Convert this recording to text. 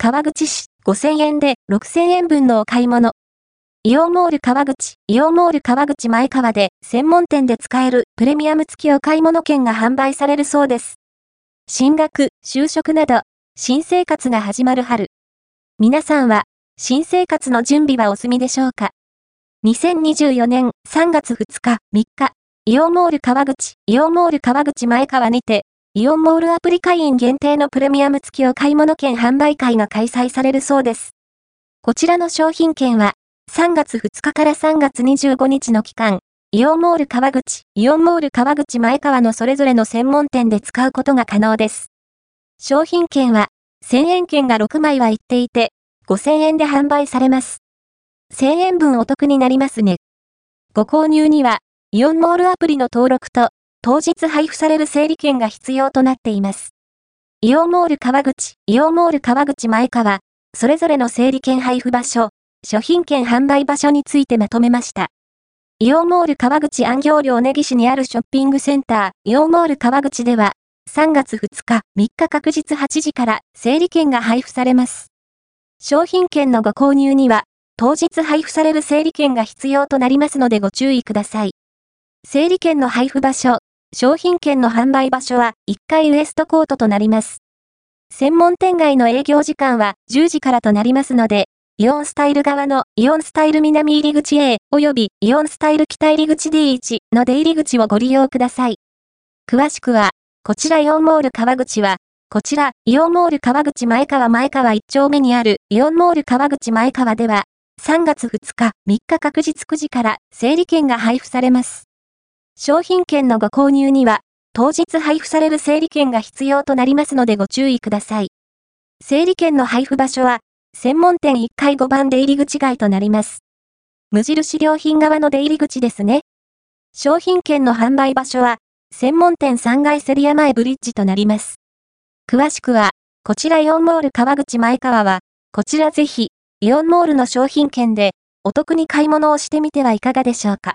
川口市5000円で6000円分のお買い物。イオンモール川口、イオンモール川口前川で専門店で使えるプレミアム付きお買い物券が販売されるそうです。進学、就職など、新生活が始まる春。皆さんは、新生活の準備はお済みでしょうか ?2024 年3月2日、3日、イオンモール川口、イオンモール川口前川にて、イオンモールアプリ会員限定のプレミアム付きお買い物券販売会が開催されるそうです。こちらの商品券は、3月2日から3月25日の期間、イオンモール川口、イオンモール川口前川のそれぞれの専門店で使うことが可能です。商品券は、1000円券が6枚は言っていて、5000円で販売されます。1000円分お得になりますね。ご購入には、イオンモールアプリの登録と、当日配布される整理券が必要となっています。イオンモール川口、イオンモール川口前川、それぞれの整理券配布場所、商品券販売場所についてまとめました。イオンモール川口安行寮根岸にあるショッピングセンター、イオンモール川口では、3月2日、3日確実8時から整理券が配布されます。商品券のご購入には、当日配布される整理券が必要となりますのでご注意ください。整理券の配布場所、商品券の販売場所は1階ウエストコートとなります。専門店街の営業時間は10時からとなりますので、イオンスタイル側のイオンスタイル南入り口 A 及びイオンスタイル北入り口 D1 の出入り口をご利用ください。詳しくは、こちらイオンモール川口は、こちらイオンモール川口前川前川1丁目にあるイオンモール川口前川では、3月2日、3日確実9時から整理券が配布されます。商品券のご購入には、当日配布される整理券が必要となりますのでご注意ください。整理券の配布場所は、専門店1階5番出入り口外となります。無印良品側の出入り口ですね。商品券の販売場所は、専門店3階セリア前ブリッジとなります。詳しくは、こちらイオンモール川口前川は、こちらぜひ、イオンモールの商品券で、お得に買い物をしてみてはいかがでしょうか。